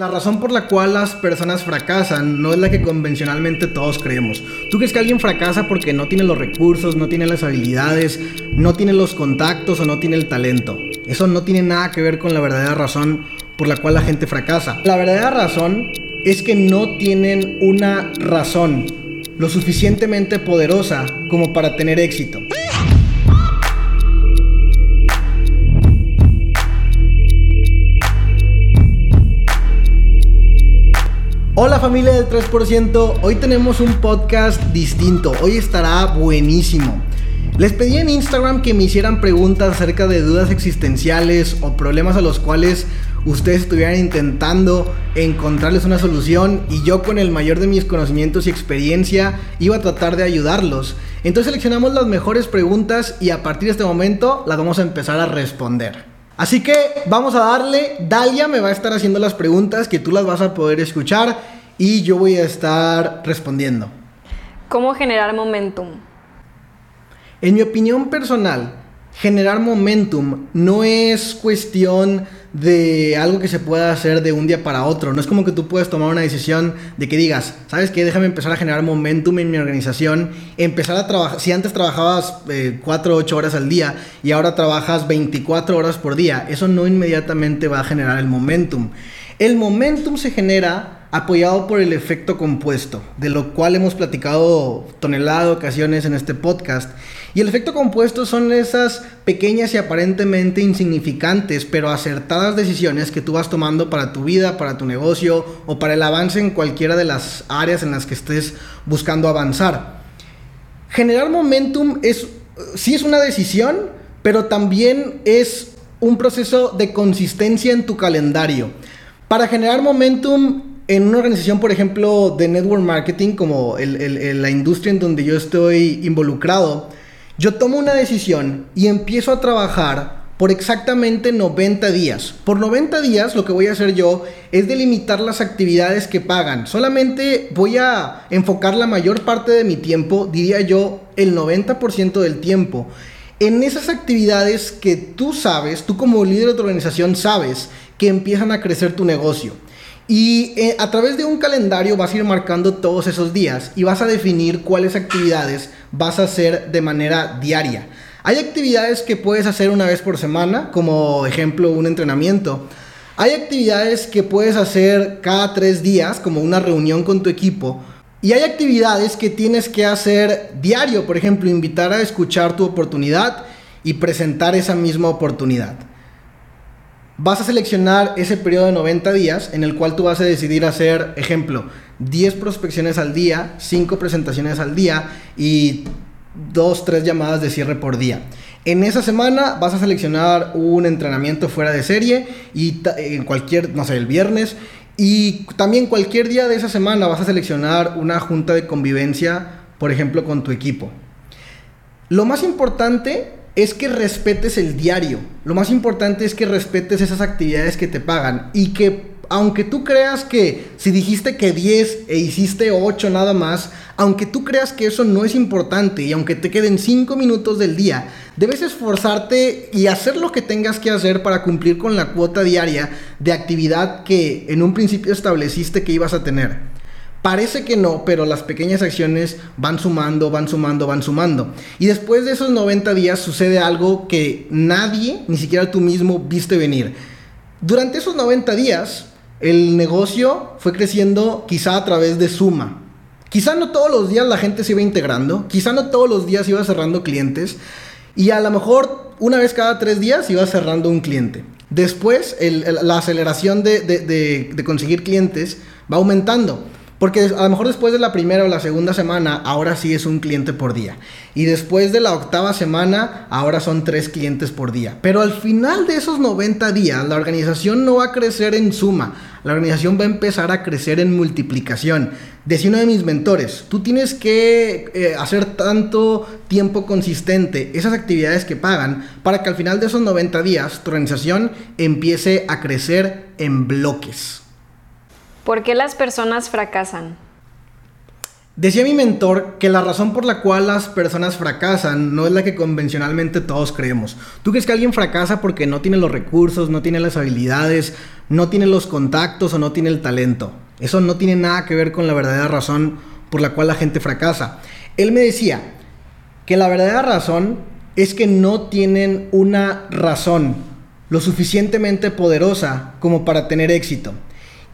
La razón por la cual las personas fracasan no es la que convencionalmente todos creemos. ¿Tú crees que alguien fracasa porque no tiene los recursos, no tiene las habilidades, no tiene los contactos o no tiene el talento? Eso no tiene nada que ver con la verdadera razón por la cual la gente fracasa. La verdadera razón es que no tienen una razón lo suficientemente poderosa como para tener éxito. Hola familia del 3%, hoy tenemos un podcast distinto, hoy estará buenísimo. Les pedí en Instagram que me hicieran preguntas acerca de dudas existenciales o problemas a los cuales ustedes estuvieran intentando encontrarles una solución y yo con el mayor de mis conocimientos y experiencia iba a tratar de ayudarlos. Entonces seleccionamos las mejores preguntas y a partir de este momento las vamos a empezar a responder. Así que vamos a darle, Dalia me va a estar haciendo las preguntas que tú las vas a poder escuchar y yo voy a estar respondiendo. ¿Cómo generar momentum? En mi opinión personal, generar momentum no es cuestión de algo que se pueda hacer de un día para otro. No es como que tú puedes tomar una decisión de que digas, ¿sabes qué? Déjame empezar a generar momentum en mi organización. Empezar a trabajar, si antes trabajabas 4 o 8 horas al día y ahora trabajas 24 horas por día, eso no inmediatamente va a generar el momentum. El momentum se genera apoyado por el efecto compuesto, de lo cual hemos platicado tonelada de ocasiones en este podcast. Y el efecto compuesto son esas pequeñas y aparentemente insignificantes, pero acertadas decisiones que tú vas tomando para tu vida, para tu negocio o para el avance en cualquiera de las áreas en las que estés buscando avanzar. Generar momentum es, sí es una decisión, pero también es un proceso de consistencia en tu calendario. Para generar momentum en una organización, por ejemplo, de network marketing, como la industria en donde yo estoy involucrado, yo tomo una decisión y empiezo a trabajar por exactamente 90 días. Por 90 días lo que voy a hacer yo es delimitar las actividades que pagan. Solamente voy a enfocar la mayor parte de mi tiempo, diría yo el 90% del tiempo, en esas actividades que tú sabes, tú como líder de tu organización sabes que empiezan a crecer tu negocio. Y eh, a través de un calendario vas a ir marcando todos esos días y vas a definir cuáles actividades vas a hacer de manera diaria. Hay actividades que puedes hacer una vez por semana, como ejemplo un entrenamiento. Hay actividades que puedes hacer cada tres días, como una reunión con tu equipo. Y hay actividades que tienes que hacer diario, por ejemplo, invitar a escuchar tu oportunidad y presentar esa misma oportunidad vas a seleccionar ese periodo de 90 días en el cual tú vas a decidir hacer, ejemplo, 10 prospecciones al día, 5 presentaciones al día y 2, 3 llamadas de cierre por día. En esa semana vas a seleccionar un entrenamiento fuera de serie y en cualquier, no sé, el viernes. Y también cualquier día de esa semana vas a seleccionar una junta de convivencia, por ejemplo, con tu equipo. Lo más importante es que respetes el diario. Lo más importante es que respetes esas actividades que te pagan y que aunque tú creas que si dijiste que 10 e hiciste 8 nada más, aunque tú creas que eso no es importante y aunque te queden 5 minutos del día, debes esforzarte y hacer lo que tengas que hacer para cumplir con la cuota diaria de actividad que en un principio estableciste que ibas a tener. Parece que no, pero las pequeñas acciones van sumando, van sumando, van sumando. Y después de esos 90 días sucede algo que nadie, ni siquiera tú mismo, viste venir. Durante esos 90 días, el negocio fue creciendo quizá a través de suma. Quizá no todos los días la gente se iba integrando, quizá no todos los días iba cerrando clientes y a lo mejor una vez cada tres días iba cerrando un cliente. Después la aceleración de conseguir clientes va aumentando. Porque a lo mejor después de la primera o la segunda semana, ahora sí es un cliente por día. Y después de la octava semana, ahora son tres clientes por día. Pero al final de esos 90 días, la organización no va a crecer en suma. La organización va a empezar a crecer en multiplicación. Decía uno de mis mentores, tú tienes que eh, hacer tanto tiempo consistente esas actividades que pagan para que al final de esos 90 días tu organización empiece a crecer en bloques. ¿Por qué las personas fracasan? Decía mi mentor que la razón por la cual las personas fracasan no es la que convencionalmente todos creemos. ¿Tú crees que alguien fracasa porque no tiene los recursos, no tiene las habilidades, no tiene los contactos o no tiene el talento? Eso no tiene nada que ver con la verdadera razón por la cual la gente fracasa. Él me decía que la verdadera razón es que no tienen una razón lo suficientemente poderosa como para tener éxito.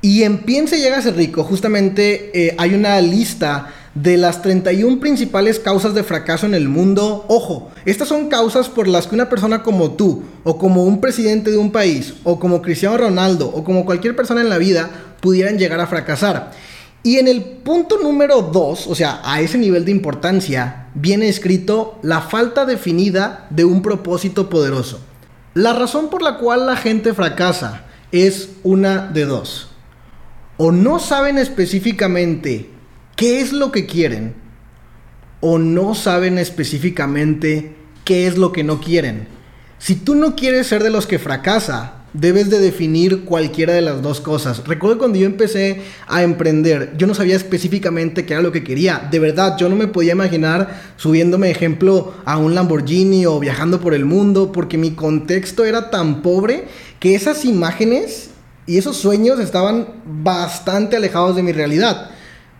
Y en Piense a ser rico, justamente eh, hay una lista de las 31 principales causas de fracaso en el mundo. Ojo, estas son causas por las que una persona como tú, o como un presidente de un país, o como Cristiano Ronaldo, o como cualquier persona en la vida, pudieran llegar a fracasar. Y en el punto número 2, o sea, a ese nivel de importancia, viene escrito la falta definida de un propósito poderoso. La razón por la cual la gente fracasa es una de dos o no saben específicamente qué es lo que quieren o no saben específicamente qué es lo que no quieren. Si tú no quieres ser de los que fracasa, debes de definir cualquiera de las dos cosas. Recuerdo cuando yo empecé a emprender, yo no sabía específicamente qué era lo que quería. De verdad, yo no me podía imaginar subiéndome, ejemplo, a un Lamborghini o viajando por el mundo, porque mi contexto era tan pobre que esas imágenes y esos sueños estaban bastante alejados de mi realidad.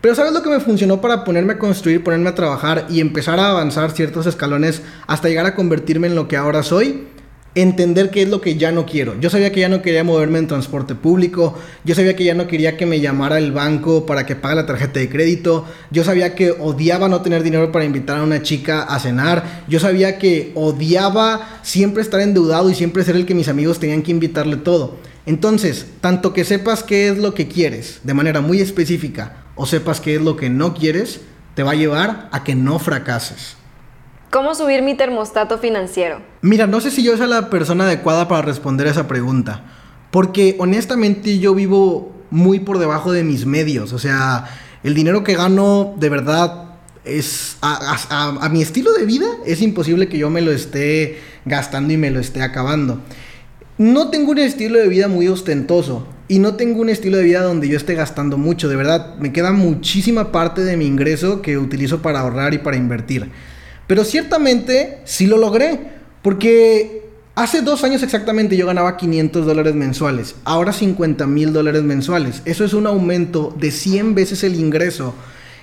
Pero ¿sabes lo que me funcionó para ponerme a construir, ponerme a trabajar y empezar a avanzar ciertos escalones hasta llegar a convertirme en lo que ahora soy? Entender qué es lo que ya no quiero. Yo sabía que ya no quería moverme en transporte público, yo sabía que ya no quería que me llamara el banco para que pague la tarjeta de crédito, yo sabía que odiaba no tener dinero para invitar a una chica a cenar, yo sabía que odiaba siempre estar endeudado y siempre ser el que mis amigos tenían que invitarle todo. Entonces, tanto que sepas qué es lo que quieres de manera muy específica o sepas qué es lo que no quieres, te va a llevar a que no fracases. ¿Cómo subir mi termostato financiero? Mira, no sé si yo soy la persona adecuada para responder a esa pregunta, porque honestamente yo vivo muy por debajo de mis medios, o sea, el dinero que gano de verdad es a, a mi estilo de vida es imposible que yo me lo esté gastando y me lo esté acabando. No tengo un estilo de vida muy ostentoso y no tengo un estilo de vida donde yo esté gastando mucho, de verdad. Me queda muchísima parte de mi ingreso que utilizo para ahorrar y para invertir. Pero ciertamente sí lo logré, porque hace dos años exactamente yo ganaba 500 dólares mensuales, ahora 50 mil dólares mensuales. Eso es un aumento de 100 veces el ingreso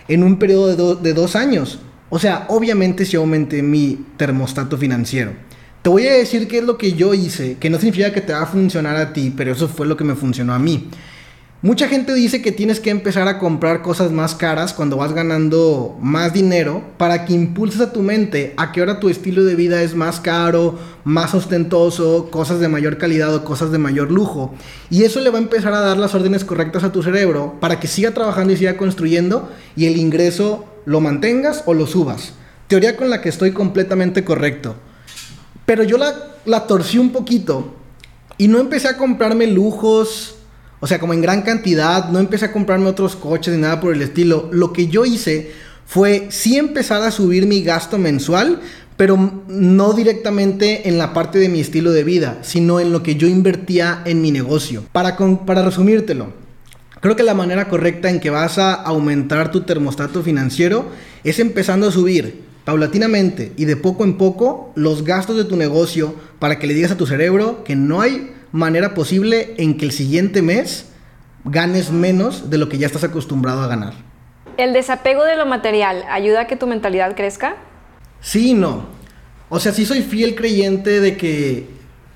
en un periodo de, dos años. O sea, obviamente sí aumenté mi termostato financiero. Te voy a decir qué es lo que yo hice, que no significa que te va a funcionar a ti, pero eso fue lo que me funcionó a mí. Mucha gente dice que tienes que empezar a comprar cosas más caras cuando vas ganando más dinero para que impulses a tu mente a que ahora tu estilo de vida es más caro, más ostentoso, cosas de mayor calidad o cosas de mayor lujo. Y eso le va a empezar a dar las órdenes correctas a tu cerebro para que siga trabajando y siga construyendo y el ingreso lo mantengas o lo subas. Teoría con la que estoy completamente correcto. Pero yo la, la torcí un poquito y no empecé a comprarme lujos, o sea, como en gran cantidad, no empecé a comprarme otros coches ni nada por el estilo. Lo que yo hice fue sí empezar a subir mi gasto mensual, pero no directamente en la parte de mi estilo de vida, sino en lo que yo invertía en mi negocio. Para, para resumírtelo, creo que la manera correcta en que vas a aumentar tu termostato financiero es empezando a subir paulatinamente y de poco en poco los gastos de tu negocio para que le digas a tu cerebro que no hay manera posible en que el siguiente mes ganes menos de lo que ya estás acostumbrado a ganar. ¿El desapego de lo material ayuda a que tu mentalidad crezca? Sí y no. O sea, sí soy fiel creyente de que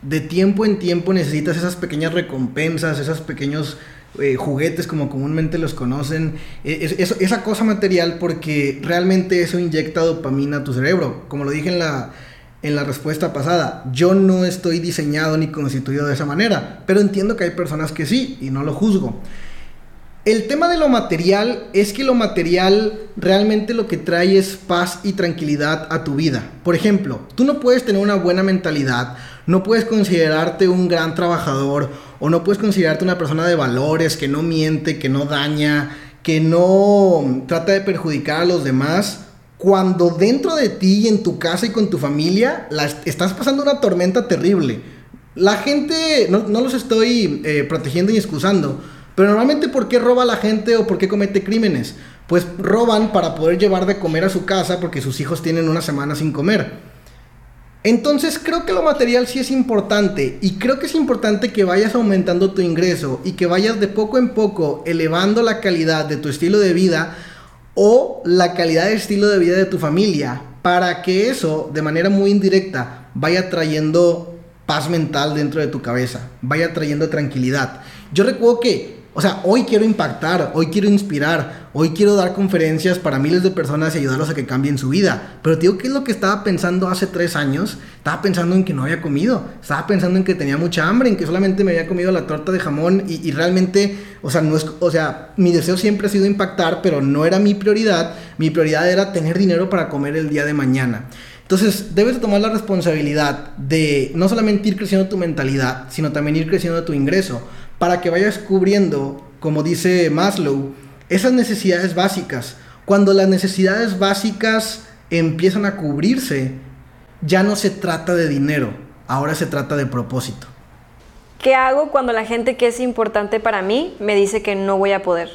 de tiempo en tiempo necesitas esas pequeñas recompensas, esos pequeños eh, juguetes como comúnmente los conocen, e, esa cosa material porque realmente eso inyecta dopamina a tu cerebro. Como lo dije en la, en la respuesta pasada, yo no estoy diseñado ni constituido de esa manera, pero entiendo que hay personas que sí y no lo juzgo. El tema de lo material es que lo material realmente lo que trae es paz y tranquilidad a tu vida. Por ejemplo, tú no puedes tener una buena mentalidad, no puedes considerarte un gran trabajador o no puedes considerarte una persona de valores, que no miente, que no daña, que no trata de perjudicar a los demás, cuando dentro de ti y en tu casa y con tu familia estás pasando una tormenta terrible. La gente, no, los estoy eh, protegiendo y excusando, Pero normalmente, ¿por qué roba la gente o por qué comete crímenes? Pues roban para poder llevar de comer a su casa porque sus hijos tienen una semana sin comer. Entonces creo que lo material sí es importante y creo que es importante que vayas aumentando tu ingreso y que vayas de poco en poco elevando la calidad de tu estilo de vida o la calidad de estilo de vida de tu familia para que eso de manera muy indirecta vaya trayendo paz mental dentro de tu cabeza, vaya trayendo tranquilidad. Yo recuerdo que o sea, hoy quiero impactar, hoy quiero inspirar, hoy quiero dar conferencias para miles de personas y ayudarlos a que cambien su vida. Pero te digo, ¿qué es lo que estaba pensando hace tres años? Estaba pensando en que no había comido, estaba pensando en que tenía mucha hambre, en que solamente me había comido la torta de jamón y, realmente, o sea, no es, o sea, mi deseo siempre ha sido impactar, pero no era mi prioridad. Mi prioridad era tener dinero para comer el día de mañana. Entonces, debes tomar la responsabilidad de no solamente ir creciendo tu mentalidad, sino también ir creciendo tu ingreso para que vayas cubriendo, como dice Maslow, esas necesidades básicas. Cuando las necesidades básicas empiezan a cubrirse, ya no se trata de dinero, ahora se trata de propósito. ¿Qué hago cuando la gente que es importante para mí me dice que no voy a poder?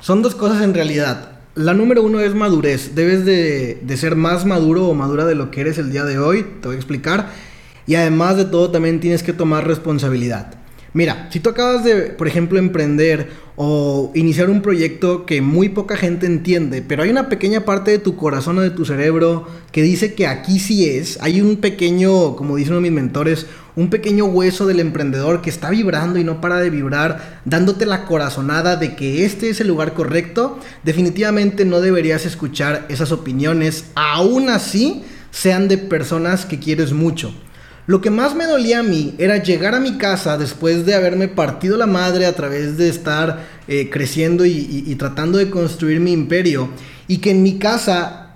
Son dos cosas en realidad. La número uno es madurez. Debes de, de, ser más maduro o madura de lo que eres el día de hoy. Te voy a explicar. Y además de todo, también tienes que tomar responsabilidad. Mira, si tú acabas de, por ejemplo, emprender o iniciar un proyecto que muy poca gente entiende, pero hay una pequeña parte de tu corazón o de tu cerebro que dice que aquí sí es, hay un pequeño, como dicen uno de mis mentores, un pequeño hueso del emprendedor que está vibrando y no para de vibrar, dándote la corazonada de que este es el lugar correcto, definitivamente no deberías escuchar esas opiniones, aún así sean de personas que quieres mucho. Lo que más me dolía a mí era llegar a mi casa después de haberme partido la madre a través de estar eh, creciendo y, tratando de construir mi imperio y que en mi casa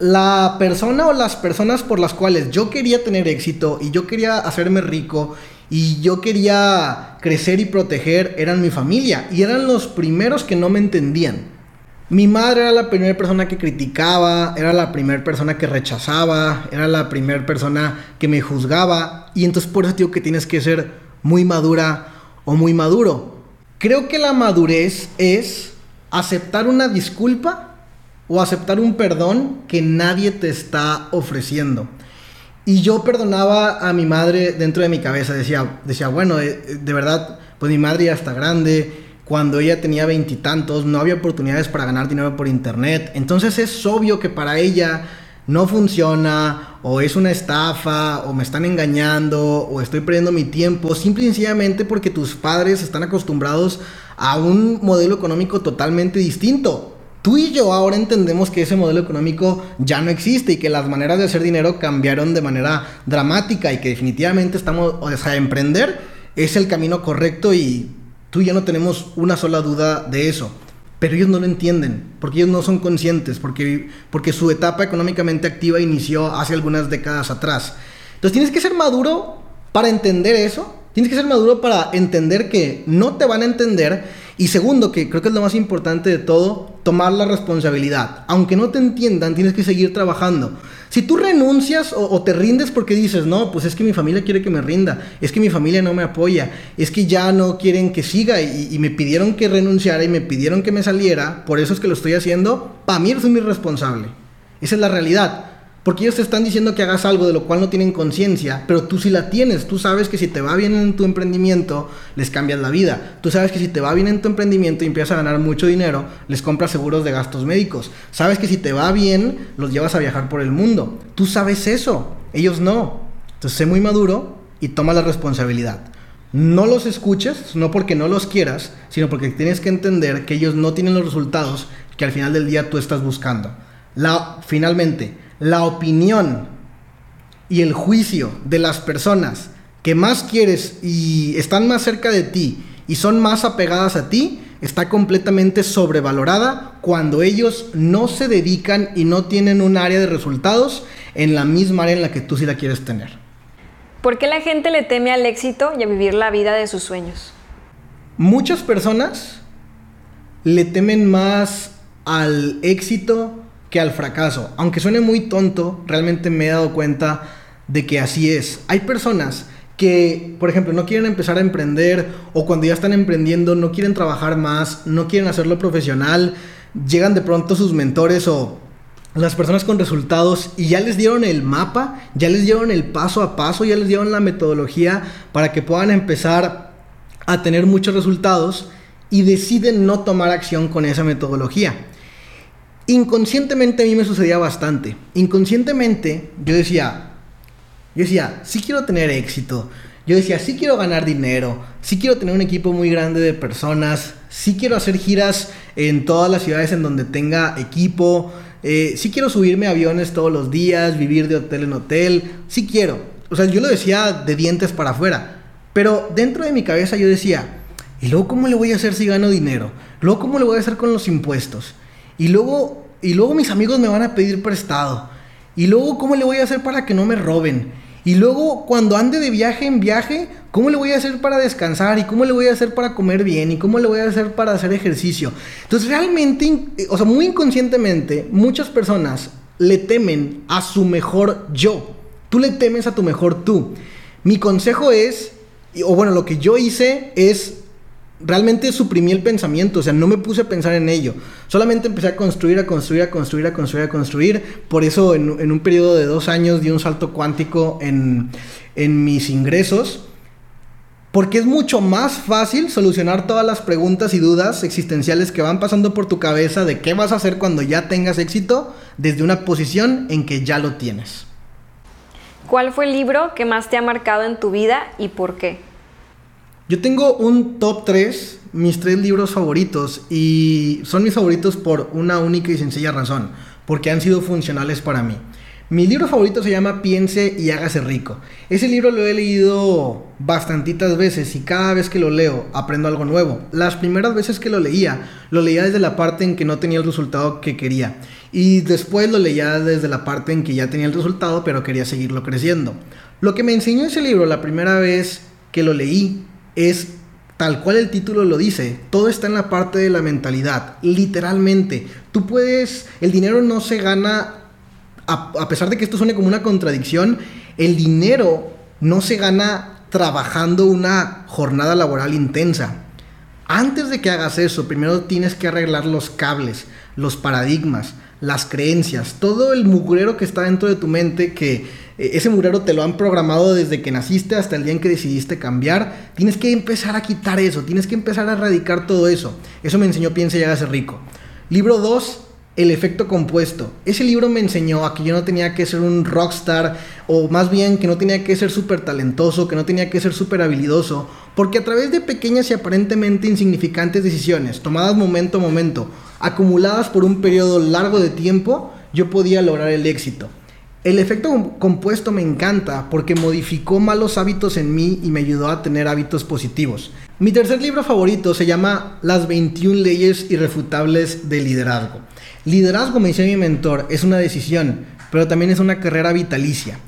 la persona o las personas por las cuales yo quería tener éxito y yo quería hacerme rico y yo quería crecer y proteger eran mi familia y eran los primeros que no me entendían. Mi madre era la primera persona que criticaba, era la primera persona que rechazaba, era la primera persona que me juzgaba. Y entonces por eso digo que tienes que ser muy madura o muy maduro. Creo que la madurez es aceptar una disculpa o aceptar un perdón que nadie te está ofreciendo. Y yo perdonaba a mi madre dentro de mi cabeza, decía, decía bueno, de, de verdad, pues mi madre ya está grande, cuando ella tenía veintitantos, no había oportunidades para ganar dinero por internet. Entonces es obvio que para ella no funciona, o es una estafa, o me están engañando, o estoy perdiendo mi tiempo, simple y sencillamente porque tus padres están acostumbrados a un modelo económico totalmente distinto. Tú y yo ahora entendemos que ese modelo económico ya no existe y que las maneras de hacer dinero cambiaron de manera dramática y que definitivamente estamos, o emprender es el camino correcto y Tú ya no tenemos una sola duda de eso. Pero ellos no lo entienden, porque ellos no son conscientes, porque, porque su etapa económicamente activa inició hace algunas décadas atrás. Entonces tienes que ser maduro para entender eso, tienes que ser maduro para entender que no te van a entender y segundo, que creo que es lo más importante de todo, tomar la responsabilidad. Aunque no te entiendan, tienes que seguir trabajando. Si tú renuncias o, te rindes porque dices, no, pues es que mi familia quiere que me rinda, es que mi familia no me apoya, es que ya no quieren que siga y, me pidieron que renunciara y me pidieron que me saliera, por eso es que lo estoy haciendo, para mí eres un irresponsable. Esa es la realidad. Porque ellos te están diciendo que hagas algo de lo cual no tienen conciencia, pero tú sí la tienes. Tú sabes que si te va bien en tu emprendimiento, les cambias la vida. Tú sabes que si te va bien en tu emprendimiento y empiezas a ganar mucho dinero, les compras seguros de gastos médicos. Sabes que si te va bien, los llevas a viajar por el mundo. Tú sabes eso. Ellos no. Entonces sé muy maduro y toma la responsabilidad. No los escuches, no porque no los quieras, sino porque tienes que entender que ellos no tienen los resultados que al final del día tú estás buscando. La, finalmente, la opinión y el juicio de las personas que más quieres y están más cerca de ti y son más apegadas a ti, está completamente sobrevalorada cuando ellos no se dedican y no tienen un área de resultados en la misma área en la que tú sí la quieres tener. ¿Por qué la gente le teme al éxito y a vivir la vida de sus sueños? Muchas personas le temen más al éxito que al fracaso. Aunque suene muy tonto, realmente me he dado cuenta de que así es. Hay personas que, por ejemplo, no quieren empezar a emprender o cuando ya están emprendiendo no quieren trabajar más, no quieren hacerlo profesional, llegan de pronto sus mentores o las personas con resultados y ya les dieron el mapa, ya les dieron el paso a paso, ya les dieron la metodología para que puedan empezar a tener muchos resultados y deciden no tomar acción con esa metodología. Inconscientemente a mí me sucedía bastante. Inconscientemente yo decía, yo decía, sí quiero tener éxito. Yo decía, sí quiero ganar dinero. Sí quiero tener un equipo muy grande de personas. Sí quiero hacer giras en todas las ciudades en donde tenga equipo. Eh, sí quiero subirme a aviones todos los días, vivir de hotel en hotel. Sí quiero. O sea, yo lo decía de dientes para afuera. Pero dentro de mi cabeza yo decía, ¿y luego cómo le voy a hacer si gano dinero? ¿Luego cómo le voy a hacer con los impuestos? Y luego, y luego mis amigos me van a pedir prestado. Y luego, ¿cómo le voy a hacer para que no me roben? Y luego, cuando ande de viaje en viaje, ¿cómo le voy a hacer para descansar? ¿Y cómo le voy a hacer para comer bien? ¿Y cómo le voy a hacer para hacer ejercicio? Entonces, realmente, o sea, muy inconscientemente, muchas personas le temen a su mejor yo. Tú le temes a tu mejor tú. Mi consejo es, o bueno, lo que yo hice es realmente suprimí el pensamiento, o sea, no me puse a pensar en ello. Solamente empecé a construir, a construir, a construir, a construir, a construir. Por eso en, un periodo de dos años di un salto cuántico en, en mis ingresos. Porque es mucho más fácil solucionar todas las preguntas y dudas existenciales que van pasando por tu cabeza de qué vas a hacer cuando ya tengas éxito desde una posición en que ya lo tienes. ¿Cuál fue el libro que más te ha marcado en tu vida y por qué? Yo tengo un top 3, mis tres libros favoritos, y son mis favoritos por una única y sencilla razón, porque han sido funcionales para mí. Mi libro favorito se llama Piense y hágase rico. Ese libro lo he leído bastantitas veces y cada vez que lo leo aprendo algo nuevo. Las primeras veces que lo leía, lo leía desde la parte en que no tenía el resultado que quería. Y después lo leía desde la parte en que ya tenía el resultado pero quería seguirlo creciendo. Lo que me enseñó ese libro la primera vez que lo leí es tal cual el título lo dice, todo está en la parte de la mentalidad, literalmente. Tú puedes, el dinero no se gana, a, pesar de que esto suene como una contradicción, el dinero no se gana trabajando una jornada laboral intensa. Antes de que hagas eso, primero tienes que arreglar los cables, los paradigmas, las creencias, todo el mugrero que está dentro de tu mente que eh, ese murero te lo han programado desde que naciste hasta el día en que decidiste cambiar. Tienes que empezar a quitar eso, tienes que empezar a erradicar todo eso. Eso me enseñó Piensa y hágase rico. Libro 2, El efecto compuesto. Ese libro me enseñó a que yo no tenía que ser un rockstar, o más bien que no tenía que ser súper talentoso, que no tenía que ser súper habilidoso, porque a través de pequeñas y aparentemente insignificantes decisiones, tomadas momento a momento, acumuladas por un periodo largo de tiempo, yo podía lograr el éxito. El efecto compuesto me encanta porque modificó malos hábitos en mí y me ayudó a tener hábitos positivos. Mi tercer libro favorito se llama Las 21 leyes irrefutables del liderazgo. Liderazgo, me dice mi mentor, es una decisión, pero también es una carrera vitalicia.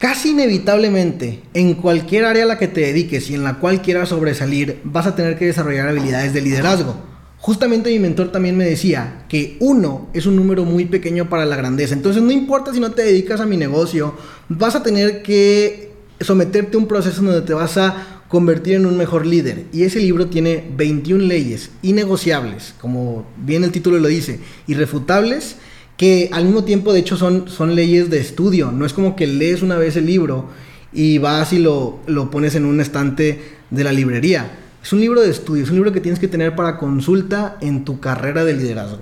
Casi inevitablemente, en cualquier área a la que te dediques y en la cual quieras sobresalir, vas a tener que desarrollar habilidades de liderazgo. Justamente mi mentor también me decía que uno es un número muy pequeño para la grandeza. Entonces no importa si no te dedicas a mi negocio, vas a tener que someterte a un proceso donde te vas a convertir en un mejor líder. Y ese libro tiene 21 leyes innegociables, como bien el título lo dice, irrefutables, que al mismo tiempo de hecho son, son leyes de estudio. No es como que lees una vez el libro y vas y lo, lo pones en un estante de la librería es un libro de estudio, es un libro que tienes que tener para consulta en tu carrera de liderazgo.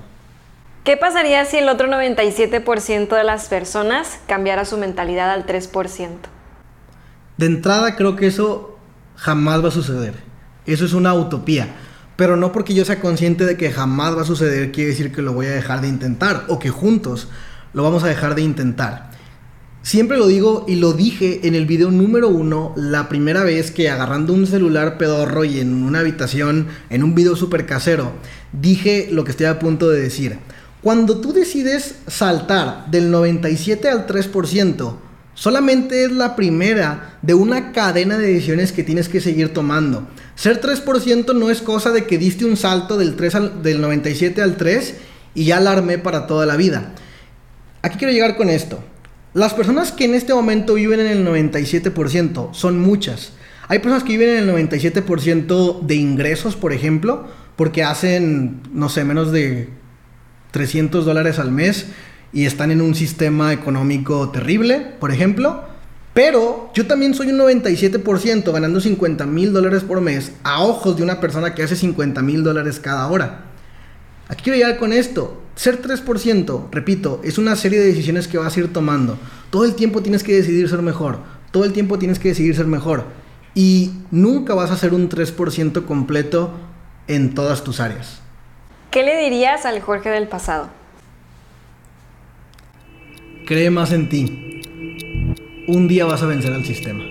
¿Qué pasaría si el otro 97% de las personas cambiara su mentalidad al 3%? De entrada creo que eso jamás va a suceder. Eso es una utopía. Pero no porque yo sea consciente de que jamás va a suceder quiere decir que lo voy a dejar de intentar o que juntos lo vamos a dejar de intentar. Siempre lo digo y lo dije en el video número uno, la primera vez que agarrando un celular pedorro y en una habitación, en un video súper casero, dije lo que estoy a punto de decir. Cuando tú decides saltar del 97 al 3%, solamente es la primera de una cadena de decisiones que tienes que seguir tomando. Ser 3% no es cosa de que diste un salto del, 3 del 97 al 3 y ya alarmé para toda la vida. Aquí quiero llegar con esto. Las personas que en este momento viven en el 97% son muchas. Hay personas que viven en el 97% de ingresos, por ejemplo, porque hacen, no sé, menos de 300 dólares al mes y están en un sistema económico terrible, por ejemplo. Pero yo también soy un 97% ganando 50 mil dólares por mes a ojos de una persona que hace 50 mil dólares cada hora. Aquí quiero llegar con esto. Ser 3%, repito, es una serie de decisiones que vas a ir tomando. Todo el tiempo tienes que decidir ser mejor. Todo el tiempo tienes que decidir ser mejor. Y nunca vas a ser un 3% completo en todas tus áreas. ¿Qué le dirías al Jorge del pasado? Cree más en ti. Un día vas a vencer al sistema.